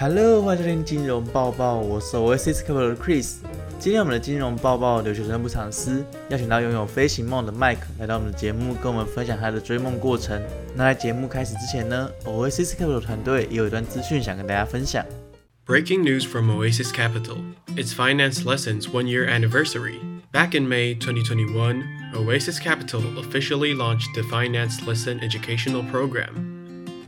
Hello，欢迎收听金融报报，我是 Oasis Capital 的 Chris。今天我们的金融报报留学生不藏私，邀请到拥有飞行梦的 Mike 来到我们的节目，跟我们分享他的追梦过程。那在节目开始之前呢，Oasis Capital 团队也有一段资讯想跟大家分享。Breaking news from Oasis Capital. It's Finance Lessons one year anniversary. Back in May 2021, Oasis Capital officially launched the Finance Lesson Educational Program.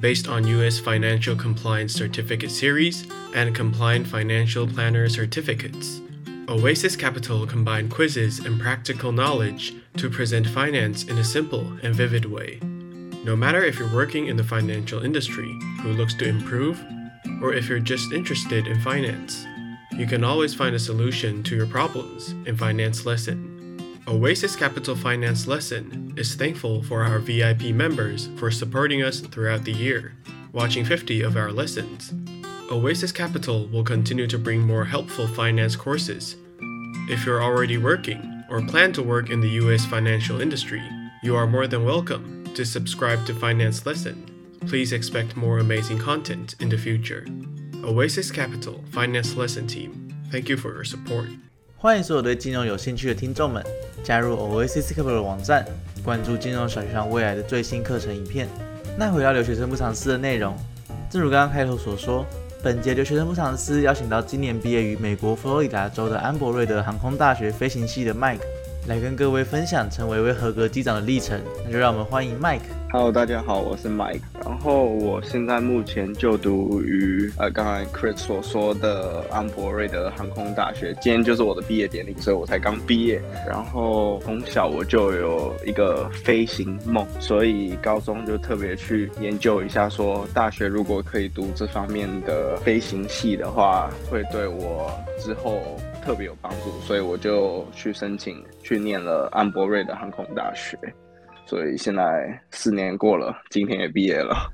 Based on US Financial Compliance Certificate Series and Compliant Financial Planner Certificates, Oasis Capital combined quizzes and practical knowledge to present finance in a simple and vivid way. No matter if you're working in the financial industry who looks to improve, or if you're just interested in finance, you can always find a solution to your problems in Finance Lesson. Oasis Capital Finance Lesson is thankful for our VIP members for supporting us throughout the year, watching 50 of our lessons. Oasis Capital will continue to bring more helpful finance courses. If you're already working or plan to work in the US financial industry, you are more than welcome to subscribe to Finance Lesson. Please expect more amazing content in the future. Oasis Capital Finance Lesson Team, thank you for your support. 欢迎所有对金融有兴趣的听众们加入 Oasis c a p i t 的网站，关注金融小学生未来的最新课程影片。那回到留学生不藏私的内容，正如刚刚开头所说，本节留学生不藏私邀请到今年毕业于美国佛罗里达州的安博瑞德航空大学飞行系的迈克来跟各位分享成为一位合格机长的历程。那就让我们欢迎 Mike。Hello，大家好，我是 Mike。然后我现在目前就读于呃刚才 Chris 所说的安博瑞的航空大学，今天就是我的毕业典礼，所以我才刚毕业。然后从小我就有一个飞行梦，所以高中就特别去研究一下，说大学如果可以读这方面的飞行系的话，会对我之后特别有帮助，所以我就去申请去念了安博瑞的航空大学。所以现在四年过了，今天也毕业了。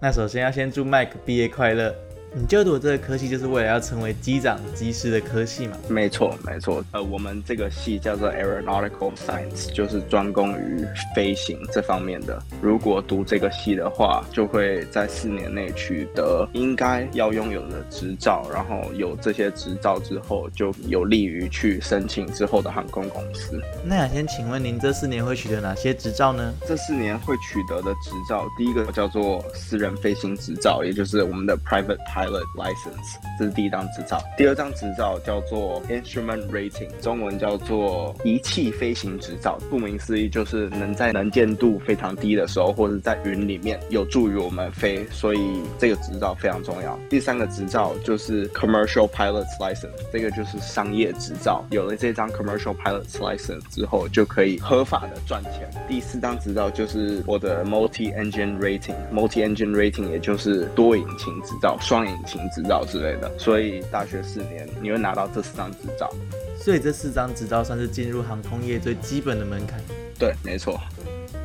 那首先要先祝 Mike 毕业快乐。你就读这个科系，就是为了要成为机长、机师的科系嘛？没错，没错。呃，我们这个系叫做 Aeronautical Science，就是专攻于飞行这方面的。如果读这个系的话，就会在四年内取得应该要拥有的执照，然后有这些执照之后，就有利于去申请之后的航空公司。那想先请问您，这四年会取得哪些执照呢？这四年会取得的执照，第一个叫做私人飞行执照，也就是我们的 Private Pilot Pilot license 这是第一张执照。第二张执照叫做 Instrument Rating，中文叫做仪器飞行执照。顾名思义，就是能在能见度非常低的时候，或者在云里面，有助于我们飞，所以这个执照非常重要。第三个执照就是 Commercial Pilot's License，这个就是商业执照。有了这张 Commercial Pilot's License 之后，就可以合法的赚钱。第四张执照就是我的 Multi Engine Rating，Multi Engine Rating 也就是多引擎执照、双引擎执照之类的。所以大学四年你会拿到这四张执照。所以这四张执照算是进入航空业最基本的门槛。对，没错。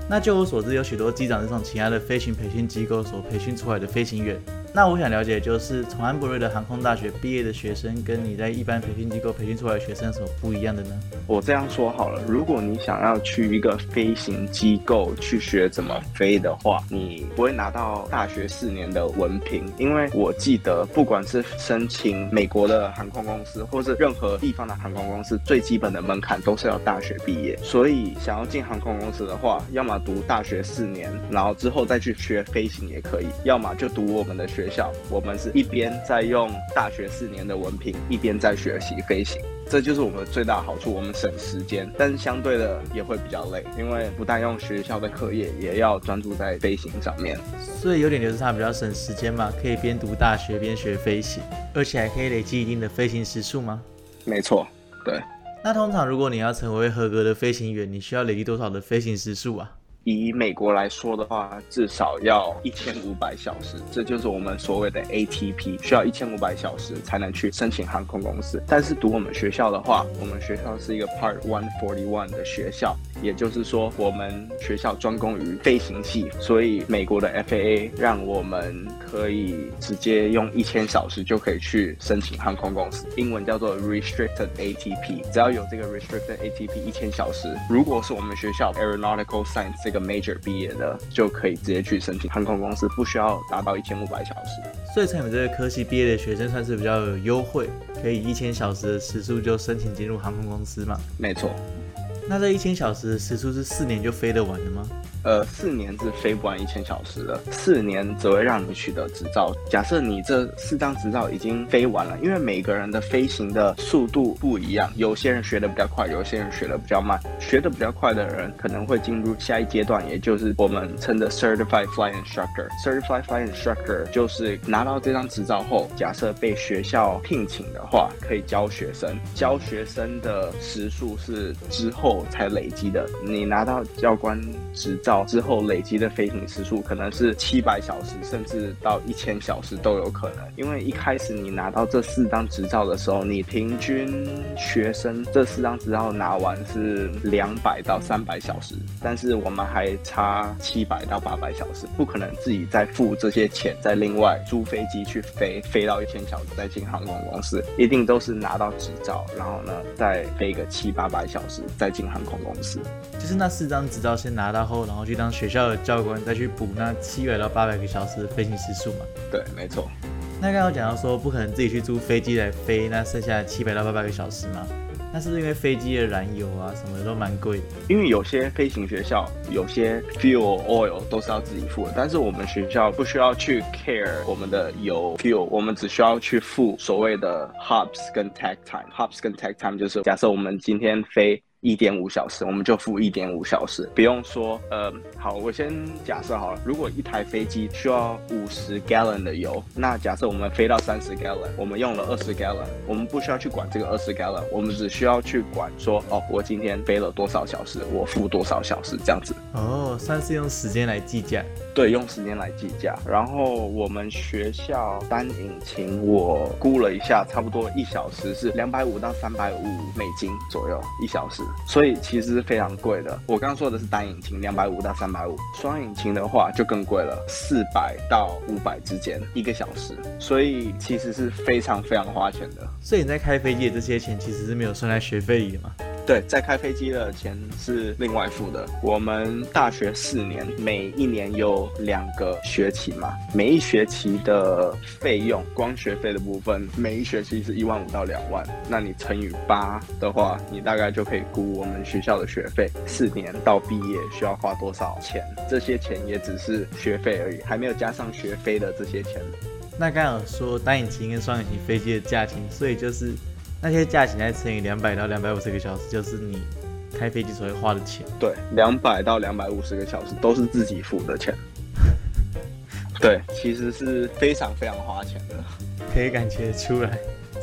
那就我所知，有许多机长是从其他的飞行培训机构所培训出来的飞行员。那我想了解，就是从安博瑞的航空大学毕业的学生，跟你在一般培训机构培训出来的学生有什么不一样的呢？我这样说好了，如果你想要去一个飞行机构去学怎么飞的话，你不会拿到大学四年的文凭，因为我记得不管是申请美国的航空公司，或是任何地方的航空公司，最基本的门槛都是要大学毕业。所以想要进航空公司的话，要么读大学四年，然后之后再去学飞行也可以；要么就读我们的学校，我们是一边在用大学四年的文凭，一边在学习飞行。这就是我们的最大的好处，我们省时间，但是相对的也会比较累，因为不但用学校的课业，也要专注在飞行上面。所以有点就是它比较省时间嘛，可以边读大学边学飞行，而且还可以累积一定的飞行时数吗？没错，对。那通常如果你要成为合格的飞行员，你需要累积多少的飞行时数啊？以美国来说的话，至少要一千五百小时，这就是我们所谓的 ATP，需要一千五百小时才能去申请航空公司。但是读我们学校的话，我们学校是一个 Part One Forty One 的学校，也就是说，我们学校专攻于飞行器，所以美国的 FAA 让我们可以直接用一千小时就可以去申请航空公司，英文叫做 Restricted ATP。只要有这个 Restricted ATP 一千小时，如果是我们学校 Aeronautical Science 这个 major 毕业的，就可以直接去申请航空公司，不需要达到一千五百小时。所以，像你们这个科系毕业的学生算是比较有优惠，可以一千小时的时速就申请进入航空公司嘛？没错。那这一千小时的时速是四年就飞得完的吗？呃，四年是飞不完一千小时的，四年只会让你取得执照。假设你这四张执照已经飞完了，因为每个人的飞行的速度不一样，有些人学的比较快，有些人学的比较慢。学的比较快的人可能会进入下一阶段，也就是我们称的 Certified Flight Instructor。Certified Flight Instructor 就是拿到这张执照后，假设被学校聘请的话，可以教学生。教学生的时数是之后才累积的。你拿到教官执照。之后累积的飞行时数可能是七百小时，甚至到一千小时都有可能。因为一开始你拿到这四张执照的时候，你平均学生这四张执照拿完是两百到三百小时，但是我们还差七百到八百小时，不可能自己再付这些钱，再另外租飞机去飞，飞到一千小时再进航空公司，一定都是拿到执照，然后呢再飞个七八百小时再进航空公司。就是那四张执照先拿到后，然后。去当学校的教官，再去补那七百到八百个小时的飞行时数嘛？对，没错。那刚刚讲到说，不可能自己去租飞机来飞那剩下七百到八百个小时嘛？那是因为飞机的燃油啊，什么都蛮贵。因为有些飞行学校，有些 fuel oil 都是要自己付的，但是我们学校不需要去 care 我们的油 fuel，我们只需要去付所谓的 hops 跟 tag time。hops 跟 tag time 就是假设我们今天飞。一点五小时，我们就付一点五小时，不用说。呃，好，我先假设好了，如果一台飞机需要五十 gallon 的油，那假设我们飞到三十 gallon，我们用了二十 gallon，我们不需要去管这个二十 gallon，我们只需要去管说，哦，我今天飞了多少小时，我付多少小时这样子。哦，算是用时间来计价。对，用时间来计价。然后我们学校单引擎，我估了一下，差不多一小时是两百五到三百五美金左右一小时。所以其实是非常贵的。我刚刚说的是单引擎，两百五到三百五；双引擎的话就更贵了，四百到五百之间一个小时。所以其实是非常非常花钱的。所以你在开飞机的这些钱其实是没有算在学费里的吗？对，在开飞机的钱是另外付的。我们大学四年，每一年有两个学期嘛，每一学期的费用，光学费的部分，每一学期是一万五到两万。那你乘以八的话，你大概就可以估我们学校的学费，四年到毕业需要花多少钱。这些钱也只是学费而已，还没有加上学费的这些钱。那刚刚说单引擎跟双引擎飞机的价钱，所以就是。那些价钱再乘以两百到两百五十个小时，就是你开飞机所会花的钱。对，两百到两百五十个小时都是自己付的钱。对，其实是非常非常花钱的，可以感觉出来。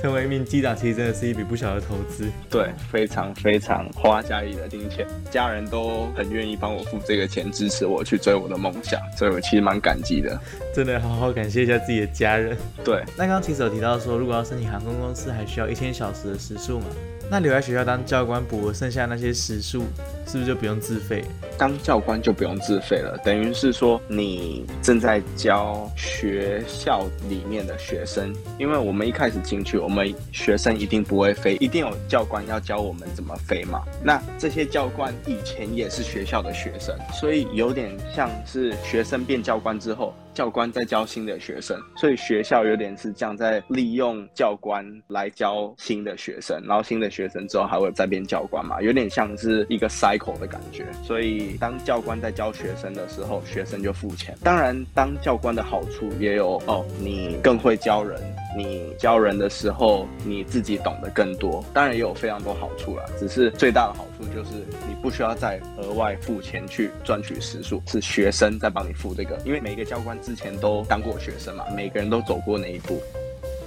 成为一名机长，其实真的是一笔不小的投资。对，非常非常花家里的金钱，家人都很愿意帮我付这个钱，支持我去追我的梦想，所以我其实蛮感激的。真的，好好感谢一下自己的家人。对，那刚刚其实有提到说，如果要申请航空公司，还需要一千小时的时速嘛？那留在学校当教官补剩下那些时数，是不是就不用自费？当教官就不用自费了，等于是说你正在教学校里面的学生，因为我们一开始进去，我们学生一定不会飞，一定有教官要教我们怎么飞嘛。那这些教官以前也是学校的学生，所以有点像是学生变教官之后。教官在教新的学生，所以学校有点是这样在利用教官来教新的学生，然后新的学生之后还会再变教官嘛，有点像是一个 cycle 的感觉。所以当教官在教学生的时候，学生就付钱。当然，当教官的好处也有哦，你更会教人。你教人的时候，你自己懂得更多，当然也有非常多好处了。只是最大的好处就是你不需要再额外付钱去赚取时数，是学生在帮你付这个。因为每一个教官之前都当过学生嘛，每个人都走过那一步。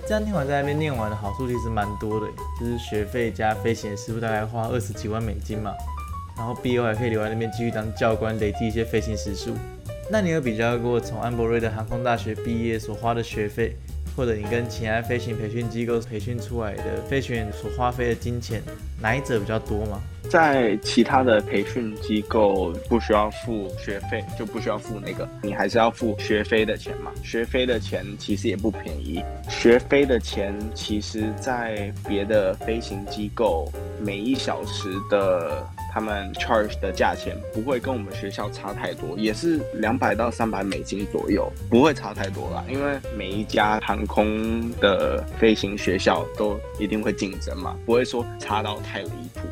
这样念完在那边念完的好处其实蛮多的，就是学费加飞行师傅大概花二十几万美金嘛，然后毕业后还可以留在那边继续当教官，累积一些飞行时数。那你有比较过从安博瑞的航空大学毕业所花的学费？或者你跟其他飞行培训机构培训出来的飞行员所花费的金钱，哪一者比较多吗？在其他的培训机构不需要付学费，就不需要付那个，你还是要付学费的钱嘛。学费的钱其实也不便宜，学费的钱其实在别的飞行机构每一小时的他们 charge 的价钱不会跟我们学校差太多，也是两百到三百美金左右，不会差太多啦。因为每一家航空的飞行学校都一定会竞争嘛，不会说差到太离谱。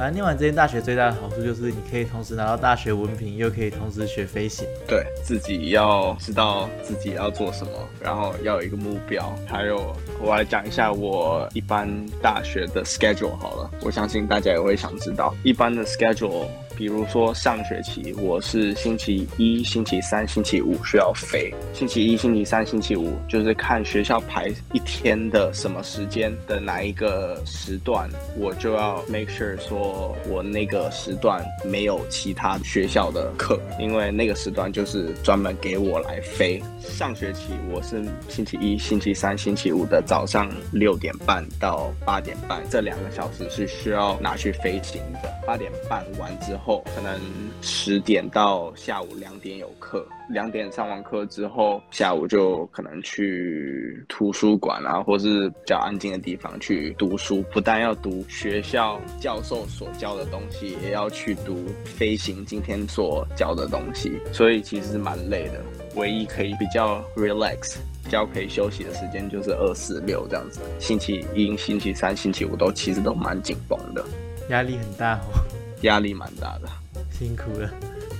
反正念完这间大学最大的好处就是你可以同时拿到大学文凭，又可以同时学飞行。对自己要知道自己要做什么，然后要有一个目标。还有，我来讲一下我一般大学的 schedule 好了，我相信大家也会想知道一般的 schedule。比如说上学期我是星期一、星期三、星期五需要飞，星期一、星期三、星期五就是看学校排一天的什么时间的哪一个时段，我就要 make sure 说我那个时段没有其他学校的课，因为那个时段就是专门给我来飞。上学期我是星期一、星期三、星期五的早上六点半到八点半，这两个小时是需要拿去飞行的。八点半完之后，可能十点到下午两点有课，两点上完课之后，下午就可能去图书馆啊，或是比较安静的地方去读书。不但要读学校教授所教的东西，也要去读飞行今天所教的东西，所以其实蛮累的。唯一可以比较 relax、比较可以休息的时间就是二四六这样子。星期一、星期三、星期五都其实都蛮紧绷的，压力很大哦，压力蛮大的。辛苦了。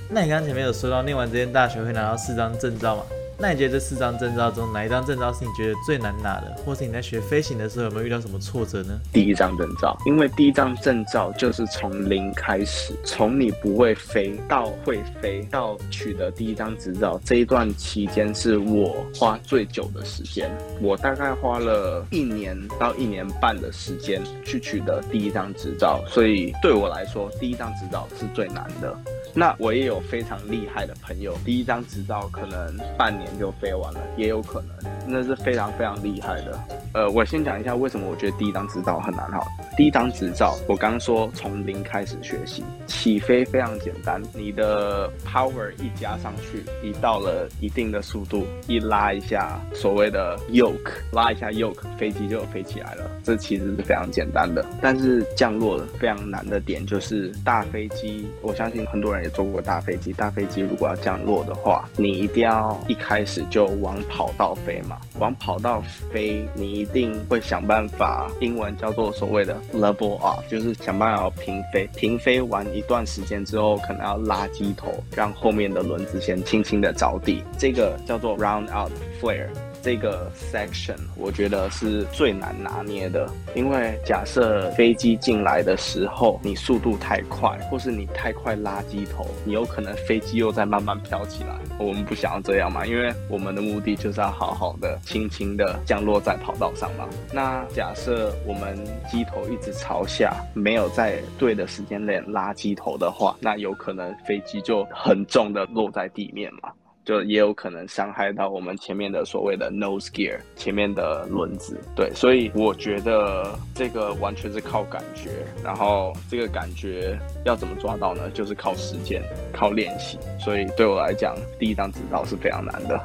那你刚刚前面有说到念完这间大学会拿到四张证照吗？那你觉得这四张证照中哪一张证照是你觉得最难拿的，或是你在学飞行的时候有没有遇到什么挫折呢？第一张证照，因为第一张证照就是从零开始，从你不会飞到会飞到取得第一张执照这一段期间是我花最久的时间，我大概花了一年到一年半的时间去取得第一张执照，所以对我来说，第一张执照是最难的。那我也有非常厉害的朋友，第一张执照可能半年就飞完了，也有可能，那是非常非常厉害的。呃，我先讲一下为什么我觉得第一张执照很难哈。第一张执照，我刚刚说从零开始学习，起飞非常简单，你的 power 一加上去，一到了一定的速度，一拉一下所谓的 yoke，拉一下 yoke，飞机就飞起来了。这其实是非常简单的，但是降落非常难的点就是大飞机，我相信很多人也坐过大飞机，大飞机如果要降落的话，你一定要一开始就往跑道飞嘛，往跑道飞，你一定会想办法，英文叫做所谓的 level off，就是想办法平飞。平飞完一段时间之后，可能要拉机头，让后面的轮子先轻轻的着地，这个叫做 round out flare。这个 section 我觉得是最难拿捏的，因为假设飞机进来的时候你速度太快，或是你太快拉机头，你有可能飞机又在慢慢飘起来。我们不想要这样嘛，因为我们的目的就是要好好的、轻轻的降落在跑道上嘛。那假设我们机头一直朝下，没有在对的时间内拉机头的话，那有可能飞机就很重的落在地面嘛。就也有可能伤害到我们前面的所谓的 nose gear 前面的轮子，对，所以我觉得这个完全是靠感觉，然后这个感觉要怎么抓到呢？就是靠时间，靠练习。所以对我来讲，第一张执照是非常难的。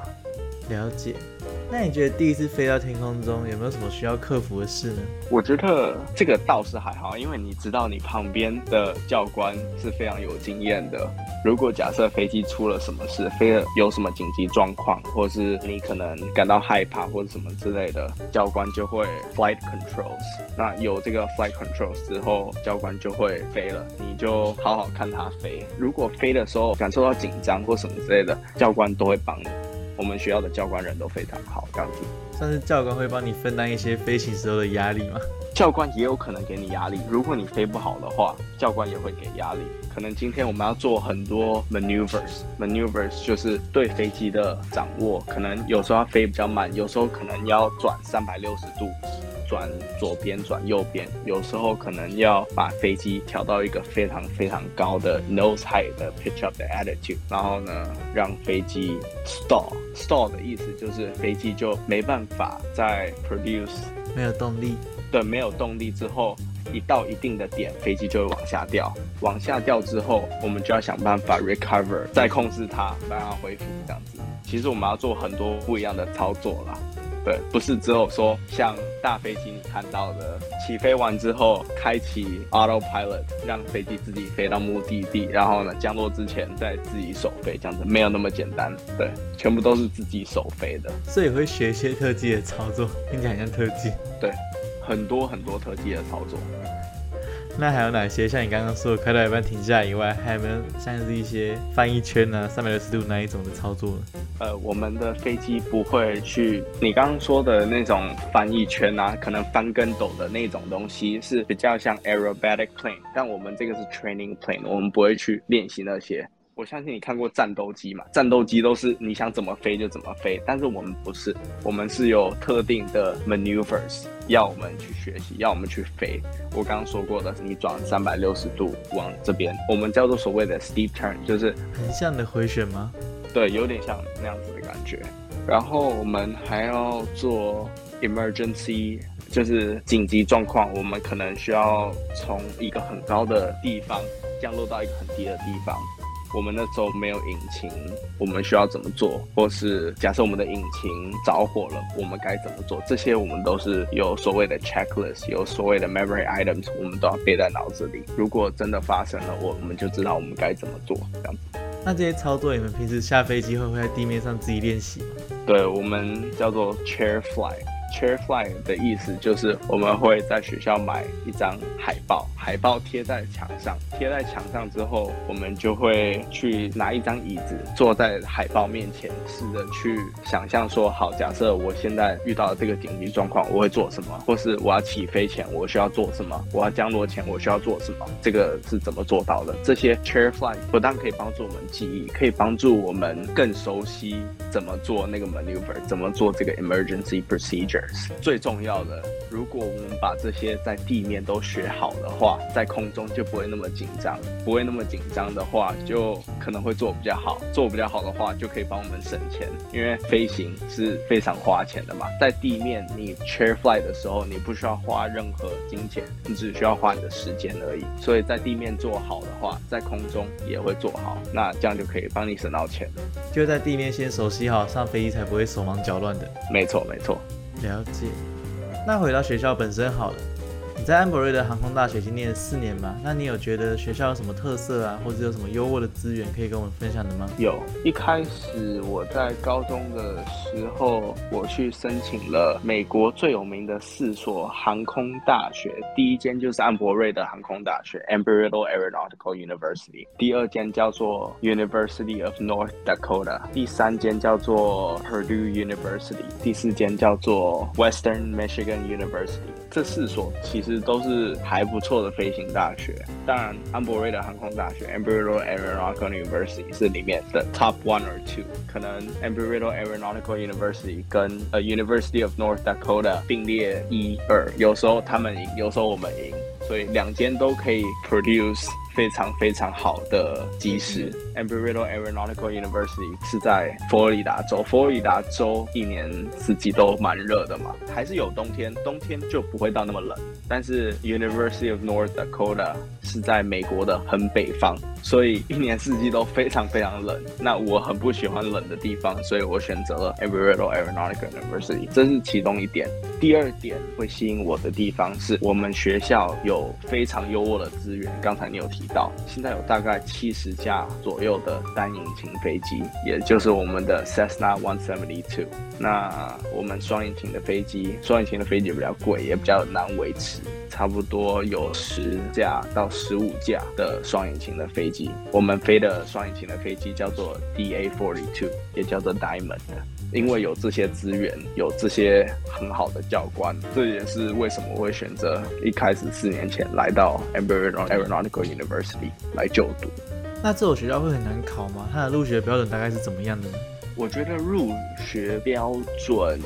了解。那你觉得第一次飞到天空中有没有什么需要克服的事呢？我觉得这个倒是还好，因为你知道你旁边的教官是非常有经验的。如果假设飞机出了什么事，飞了有什么紧急状况，或是你可能感到害怕或者什么之类的，教官就会 flight controls。那有这个 flight controls 之后，教官就会飞了，你就好好看他飞。如果飞的时候感受到紧张或什么之类的，教官都会帮你。我们学校的教官人都非常好，这样子。但是教官会帮你分担一些飞行时候的压力吗？教官也有可能给你压力。如果你飞不好的话，教官也会给压力。可能今天我们要做很多 maneuvers，maneuvers 就是对飞机的掌握。可能有时候要飞比较慢，有时候可能要转三百六十度。转左边转右边，有时候可能要把飞机调到一个非常非常高的 nose height 的 pitch up 的 attitude，然后呢让飞机 stall stall 的意思就是飞机就没办法再 produce 没有动力，对，没有动力之后。一到一定的点，飞机就会往下掉。往下掉之后，我们就要想办法 recover，再控制它，让它恢复这样子。其实我们要做很多不一样的操作啦。对，不是只有说像大飞机你看到的，起飞完之后开启 autopilot，让飞机自己飞到目的地，然后呢降落之前再自己手飞这样子，没有那么简单。对，全部都是自己手飞的。所以会学一些特技的操作，听起来很像特技。对。很多很多特技的操作，那还有哪些？像你刚刚说的，快到一半停下以外，还有没有像是一些翻译圈啊、三百六十度那一种的操作呢？呃，我们的飞机不会去你刚刚说的那种翻译圈啊，可能翻跟斗的那种东西是比较像 aerobatic plane，但我们这个是 training plane，我们不会去练习那些。我相信你看过战斗机嘛？战斗机都是你想怎么飞就怎么飞，但是我们不是，我们是有特定的 maneuvers 要我们去学习，要我们去飞。我刚刚说过的，你转三百六十度往这边，我们叫做所谓的 steep turn，就是横向的回旋吗？对，有点像那样子的感觉。然后我们还要做 emergency，就是紧急状况，我们可能需要从一个很高的地方降落到一个很低的地方。我们那时候没有引擎，我们需要怎么做？或是假设我们的引擎着火了，我们该怎么做？这些我们都是有所谓的 checklist，有所谓的 memory items，我们都要背在脑子里。如果真的发生了，我们就知道我们该怎么做。这样子。那这些操作，你们平时下飞机会不会在地面上自己练习吗？对，我们叫做 chair fly。Chair fly 的意思就是我们会在学校买一张海报，海报贴在墙上，贴在墙上之后，我们就会去拿一张椅子坐在海报面前，试着去想象说，好，假设我现在遇到这个紧急状况，我会做什么，或是我要起飞前我需要做什么，我要降落前我需要做什么，这个是怎么做到的？这些 chair fly 不但可以帮助我们记忆，可以帮助我们更熟悉怎么做那个 maneuver，怎么做这个 emergency procedure。最重要的，如果我们把这些在地面都学好的话，在空中就不会那么紧张。不会那么紧张的话，就可能会做比较好。做比较好的话，就可以帮我们省钱，因为飞行是非常花钱的嘛。在地面你 chair fly 的时候，你不需要花任何金钱，你只需要花你的时间而已。所以在地面做好的话，在空中也会做好，那这样就可以帮你省到钱。就在地面先熟悉好，上飞机才不会手忙脚乱的。没错，没错。了解，那回到学校本身好了。在安博瑞的航空大学已经念了四年嘛？那你有觉得学校有什么特色啊，或者有什么优渥的资源可以跟我们分享的吗？有，一开始我在高中的时候，我去申请了美国最有名的四所航空大学，第一间就是安博瑞的航空大学 （Embry-Riddle Aeronautical University），第二间叫做 University of North Dakota，第三间叫做 Purdue University，第四间叫做 Western Michigan University。这四所其实都是还不错的飞行大学。当然，安博瑞的航空大学 e m b r y o Aeronautical University） 是里面的 top one or two。可能 e m b r y o Aeronautical University 跟 A University of North Dakota 并列一二，有时候他们赢，有时候我们赢，所以两间都可以 produce。非常非常好的机师，Embry-Riddle Aeronautical University 是在佛罗里达州。佛罗里达州一年四季都蛮热的嘛，还是有冬天，冬天就不会到那么冷。但是 University of North Dakota 是在美国的很北方，所以一年四季都非常非常冷。那我很不喜欢冷的地方，所以我选择了 Embry-Riddle Aeronautical University，这是其中一点。第二点会吸引我的地方是我们学校有非常优渥的资源。刚才你有提。到现在有大概七十架左右的单引擎飞机，也就是我们的 Cessna 172。那我们双引擎的飞机，双引擎的飞机比较贵，也比较难维持，差不多有十架到十五架的双引擎的飞机。我们飞的双引擎的飞机叫做 DA42，也叫做 Diamond。因为有这些资源，有这些很好的教官，这也是为什么我会选择一开始四年前来到 Embry-Riddle Aeronautical University 来就读。那这所学校会很难考吗？它的入学标准大概是怎么样的呢？我觉得入学标准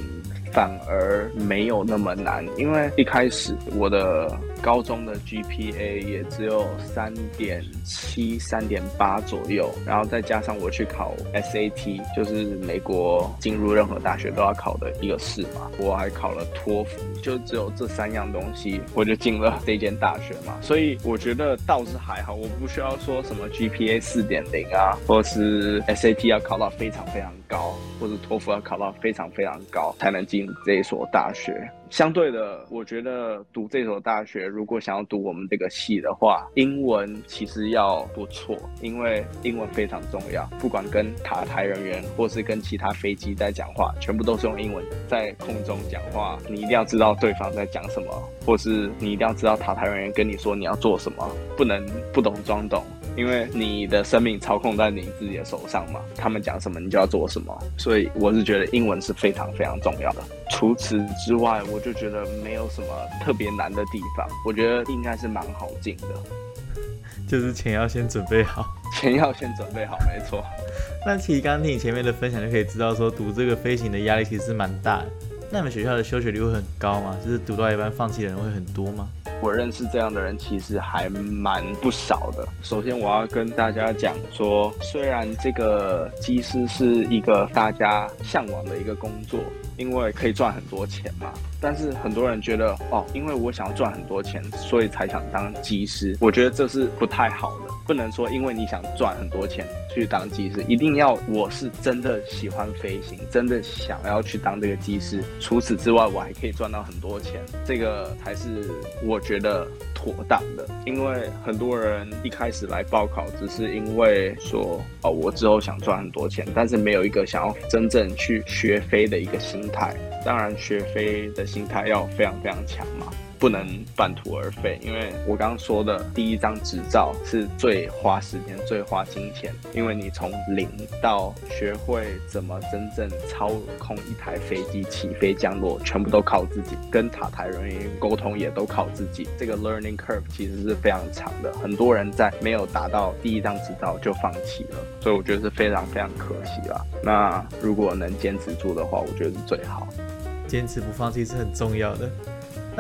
反而没有那么难，因为一开始我的高中的 GPA 也只有三点七、三点八左右，然后再加上我去考 SAT，就是美国进入任何大学都要考的一个试嘛，我还考了托福，就只有这三样东西，我就进了这间大学嘛。所以我觉得倒是还好，我不需要说什么 GPA 四点零啊，或是 SAT 要考到非常非常高，或者托福要考到非常非常高才能进这所大学。相对的，我觉得读这所大学，如果想要读我们这个系的话，英文其实要不错，因为英文非常重要。不管跟塔台人员，或是跟其他飞机在讲话，全部都是用英文在空中讲话。你一定要知道对方在讲什么，或是你一定要知道塔台人员跟你说你要做什么，不能不懂装懂。因为你的生命操控在你自己的手上嘛，他们讲什么你就要做什么，所以我是觉得英文是非常非常重要的。除此之外，我就觉得没有什么特别难的地方，我觉得应该是蛮好进的。就是钱要先准备好，钱要先准备好，没错。那其实刚刚听你前面的分享就可以知道，说读这个飞行的压力其实是蛮大的。那你们学校的休学率会很高吗？就是读到一半放弃的人会很多吗？我认识这样的人其实还蛮不少的。首先，我要跟大家讲说，虽然这个机师是一个大家向往的一个工作，因为可以赚很多钱嘛，但是很多人觉得哦，因为我想要赚很多钱，所以才想当机师。我觉得这是不太好的。不能说因为你想赚很多钱去当机师，一定要我是真的喜欢飞行，真的想要去当这个机师。除此之外，我还可以赚到很多钱，这个才是我觉得妥当的。因为很多人一开始来报考，只是因为说哦，我之后想赚很多钱，但是没有一个想要真正去学飞的一个心态。当然，学飞的心态要非常非常强嘛。不能半途而废，因为我刚刚说的第一张执照是最花时间、最花金钱，因为你从零到学会怎么真正操控一台飞机起飞降落，全部都靠自己，跟塔台人员沟通也都靠自己。这个 learning curve 其实是非常长的，很多人在没有达到第一张执照就放弃了，所以我觉得是非常非常可惜啦。那如果能坚持住的话，我觉得是最好。坚持不放弃是很重要的。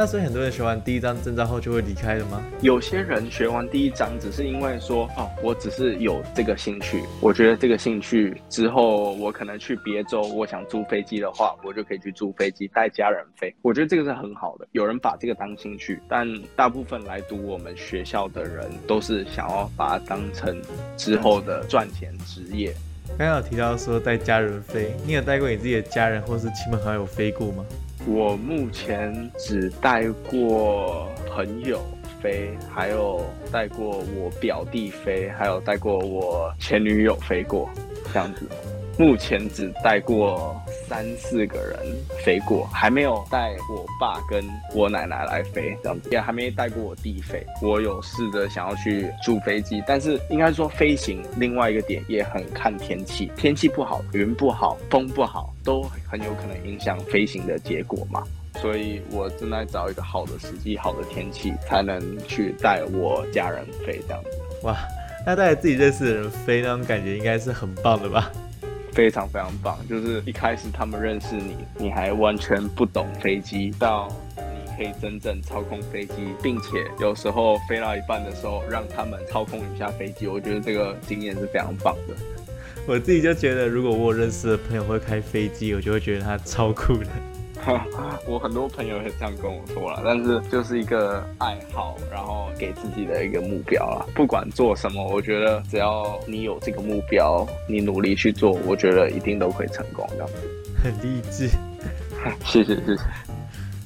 那所以很多人学完第一张证照后就会离开了吗？有些人学完第一张只是因为说哦，我只是有这个兴趣，我觉得这个兴趣之后我可能去别州，我想租飞机的话，我就可以去租飞机带家人飞。我觉得这个是很好的，有人把这个当兴趣，但大部分来读我们学校的人都是想要把它当成之后的赚钱职业。刚刚有提到说带家人飞，你有带过你自己的家人或是亲朋好友飞过吗？我目前只带过朋友飞，还有带过我表弟飞，还有带过我前女友飞过，这样子。目前只带过三四个人飞过，还没有带我爸跟我奶奶来飞，这样子也还没带过我弟飞。我有试着想要去租飞机，但是应该说飞行另外一个点也很看天气，天气不好，云不好，风不好，都很有可能影响飞行的结果嘛。所以我正在找一个好的时机、好的天气，才能去带我家人飞这样子。哇，那带着自己认识的人飞，那种感觉应该是很棒的吧？非常非常棒，就是一开始他们认识你，你还完全不懂飞机，到你可以真正操控飞机，并且有时候飞到一半的时候，让他们操控一下飞机，我觉得这个经验是非常棒的。我自己就觉得，如果我认识的朋友会开飞机，我就会觉得他超酷的。我很多朋友也这样跟我说了，但是就是一个爱好，然后给自己的一个目标啦。不管做什么，我觉得只要你有这个目标，你努力去做，我觉得一定都会成功。这样子，很励志。谢谢谢谢。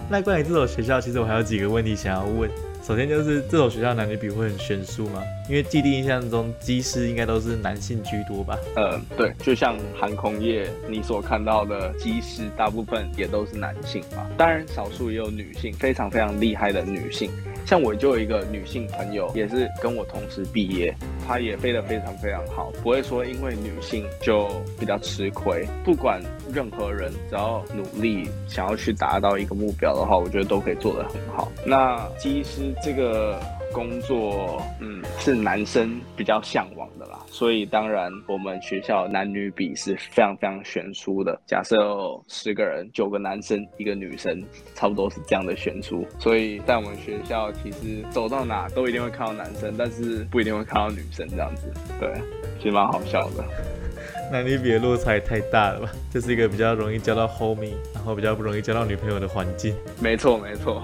那关于这所学校，其实我还有几个问题想要问。首先就是这所学校男女比会很悬殊吗？因为既定印象中机师应该都是男性居多吧？嗯，对，就像航空业你所看到的机师，大部分也都是男性吧。当然，少数也有女性，非常非常厉害的女性。像我就有一个女性朋友，也是跟我同时毕业，她也飞得非常非常好，不会说因为女性就比较吃亏。不管任何人，只要努力想要去达到一个目标的话，我觉得都可以做得很好。那机师这个工作，嗯，是男生比较向往的啦。所以当然，我们学校男女比是非常非常悬殊的。假设有十个人，九个男生，一个女生，差不多是这样的悬殊。所以在我们学校，其实走到哪都一定会看到男生，但是不一定会看到女生这样子。对，其实蛮好笑的。男女比的落差也太大了吧？这是一个比较容易交到 homie，然后比较不容易交到女朋友的环境。没错，没错。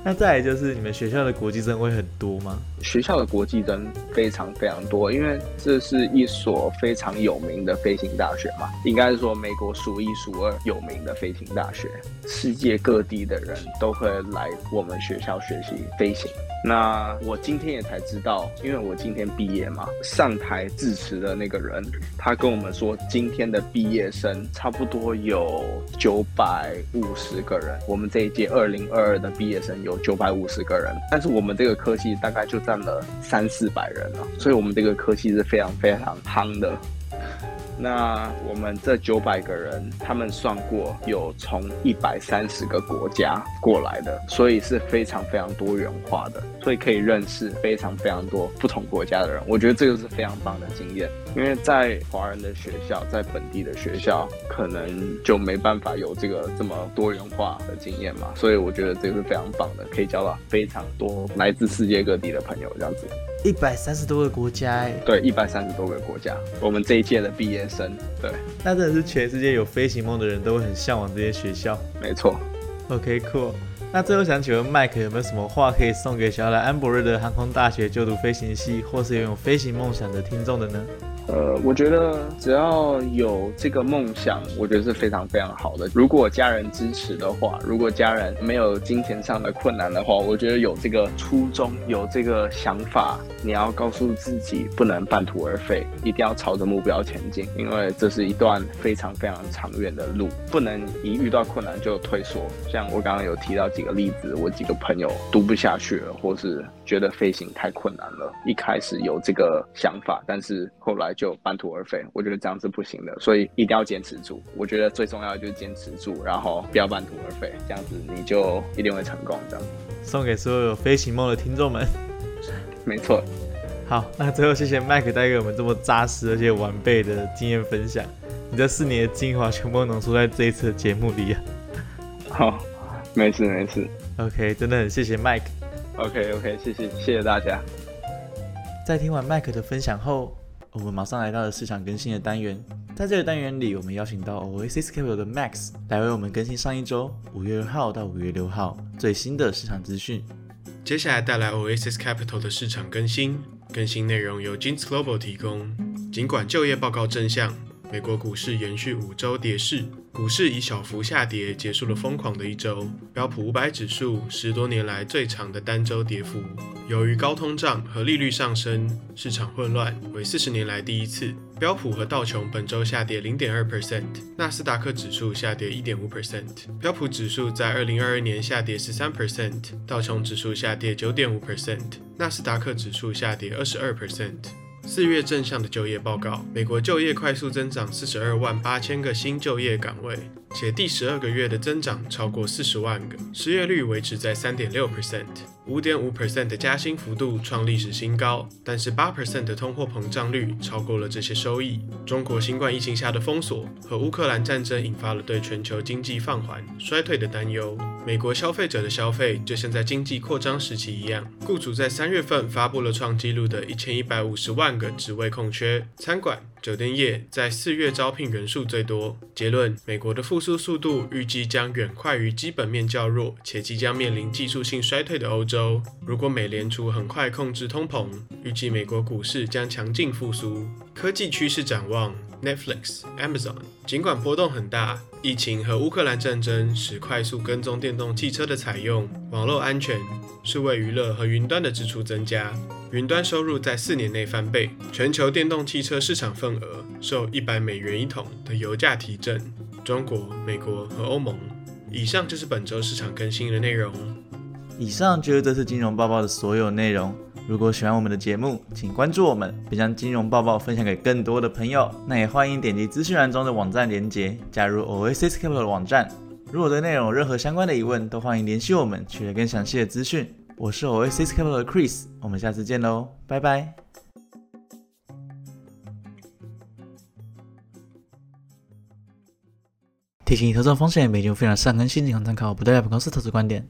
那再来就是你们学校的国际生会很多吗？学校的国际生非常非常多，因为这是一所非常有名的飞行大学嘛，应该是说美国数一数二有名的飞行大学，世界各地的人都会来我们学校学习飞行。那我今天也才知道，因为我今天毕业嘛，上台致辞的那个人，他跟我们说，今天的毕业生差不多有九百五十个人。我们这一届二零二二的毕业生有有九百五十个人，但是我们这个科系大概就占了三四百人了，所以我们这个科系是非常非常夯的。那我们这九百个人，他们算过有从一百三十个国家过来的，所以是非常非常多元化的，所以可以认识非常非常多不同国家的人。我觉得这个是非常棒的经验，因为在华人的学校，在本地的学校，可能就没办法有这个这么多元化的经验嘛。所以我觉得这个是非常棒的，可以交到非常多来自世界各地的朋友，这样子。一百三十多个国家，哎，对，一百三十多个国家，我们这一届的毕业生，对，那真的是全世界有飞行梦的人都会很向往这些学校。没错。OK，cool。那最后想请问麦克有没有什么话可以送给想要来安博瑞的航空大学就读飞行系，或是拥有飞行梦想的听众的呢？呃，我觉得只要有这个梦想，我觉得是非常非常好的。如果家人支持的话，如果家人没有金钱上的困难的话，我觉得有这个初衷，有这个想法，你要告诉自己不能半途而废，一定要朝着目标前进，因为这是一段非常非常长远的路，不能一遇到困难就退缩。像我刚刚有提到几个例子，我几个朋友读不下去了，或是觉得飞行太困难了，一开始有这个想法，但是后来。就半途而废，我觉得这样是不行的，所以一定要坚持住。我觉得最重要的就是坚持住，然后不要半途而废，这样子你就一定会成功。这样，送给所有有飞行梦的听众们。没错。好，那最后谢谢麦克带给我们这么扎实而且完备的经验分享。你这四年的精华全部浓缩在这一次的节目里啊。好，没事没事。OK，真的很谢谢麦克。OK OK，谢谢谢谢大家。在听完麦克的分享后。我们马上来到了市场更新的单元，在这个单元里，我们邀请到 Oasis Capital 的 Max 来为我们更新上一周五月二号到五月六号最新的市场资讯。接下来带来 Oasis Capital 的市场更新，更新内容由 Jeans Global 提供。尽管就业报告正向，美国股市延续五周跌势。股市以小幅下跌结束了疯狂的一周，标普五百指数十多年来最长的单周跌幅。由于高通胀和利率上升，市场混乱，为四十年来第一次。标普和道琼本周下跌零点二 percent，纳斯达克指数下跌一点五 percent。标普指数在二零二二年下跌十三 percent，道琼指数下跌九点五 percent，纳斯达克指数下跌二十二 percent。四月正向的就业报告，美国就业快速增长四十二万八千个新就业岗位，且第十二个月的增长超过四十万个，失业率维持在三点六 percent。五点五 percent 的加薪幅度创历史新高，但是八 percent 的通货膨胀率超过了这些收益。中国新冠疫情下的封锁和乌克兰战争引发了对全球经济放缓、衰退的担忧。美国消费者的消费就像在经济扩张时期一样。雇主在三月份发布了创纪录的一千一百五十万个职位空缺，餐馆。酒店业在四月招聘人数最多。结论：美国的复苏速度预计将远快于基本面较弱且即将面临技术性衰退的欧洲。如果美联储很快控制通膨，预计美国股市将强劲复苏。科技趋势展望：Netflix、Amazon。尽管波动很大，疫情和乌克兰战争使快速跟踪电动汽车的采用、网络安全、数位娱乐和云端的支出增加。云端收入在四年内翻倍，全球电动汽车市场份额受一百美元一桶的油价提振。中国、美国和欧盟。以上就是本周市场更新的内容。以上就是这次金融报报的所有内容。如果喜欢我们的节目，请关注我们，并将金融报报分享给更多的朋友。那也欢迎点击资讯栏中的网站连接，加入 Oasis Capital 的网站。如果对内容有任何相关的疑问，都欢迎联系我们，取得更详细的资讯。我是 Oasis Capital 的 Chris，我们下次见喽，拜拜。提醒，投资风险，每节非常善更新仅供参考，不代表本公司投资观点。